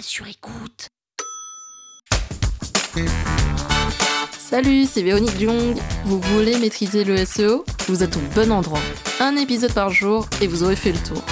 sur écoute. Salut, c'est Véronique Jung. Vous voulez maîtriser le SEO Vous êtes au bon endroit. Un épisode par jour et vous aurez fait le tour.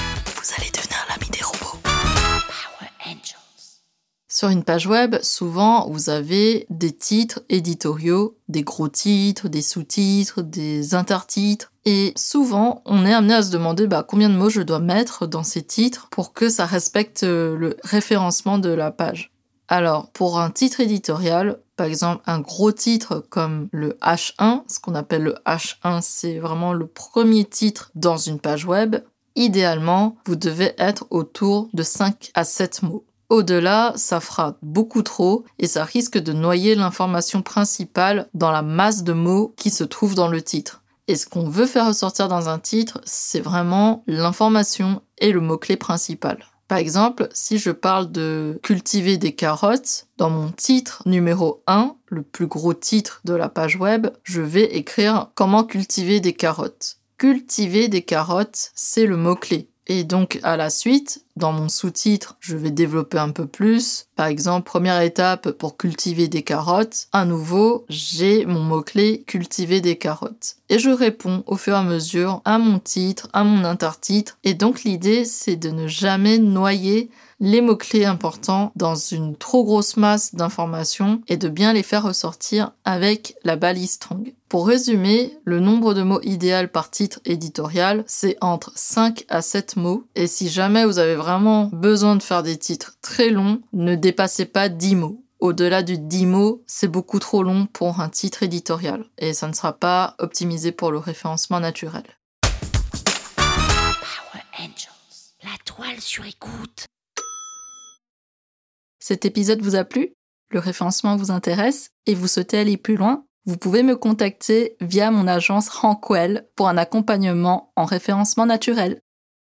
Sur une page web, souvent, vous avez des titres éditoriaux, des gros titres, des sous-titres, des intertitres. Et souvent, on est amené à se demander bah, combien de mots je dois mettre dans ces titres pour que ça respecte euh, le référencement de la page. Alors, pour un titre éditorial, par exemple un gros titre comme le H1, ce qu'on appelle le H1, c'est vraiment le premier titre dans une page web, idéalement, vous devez être autour de 5 à 7 mots. Au-delà, ça fera beaucoup trop et ça risque de noyer l'information principale dans la masse de mots qui se trouve dans le titre. Et ce qu'on veut faire ressortir dans un titre, c'est vraiment l'information et le mot-clé principal. Par exemple, si je parle de cultiver des carottes, dans mon titre numéro 1, le plus gros titre de la page web, je vais écrire comment cultiver des carottes. Cultiver des carottes, c'est le mot-clé. Et donc à la suite, dans mon sous-titre, je vais développer un peu plus. Par exemple, première étape pour cultiver des carottes. À nouveau, j'ai mon mot-clé cultiver des carottes. Et je réponds au fur et à mesure à mon titre, à mon intertitre. Et donc l'idée, c'est de ne jamais noyer les mots-clés importants dans une trop grosse masse d'informations et de bien les faire ressortir avec la balise strong. Pour résumer, le nombre de mots idéal par titre éditorial, c'est entre 5 à 7 mots. Et si jamais vous avez vraiment besoin de faire des titres très longs, ne dépassez pas 10 mots. Au-delà du 10 mots, c'est beaucoup trop long pour un titre éditorial et ça ne sera pas optimisé pour le référencement naturel. Power Angels. La toile sur écoute. Cet épisode vous a plu? Le référencement vous intéresse et vous souhaitez aller plus loin? Vous pouvez me contacter via mon agence Rankwell pour un accompagnement en référencement naturel.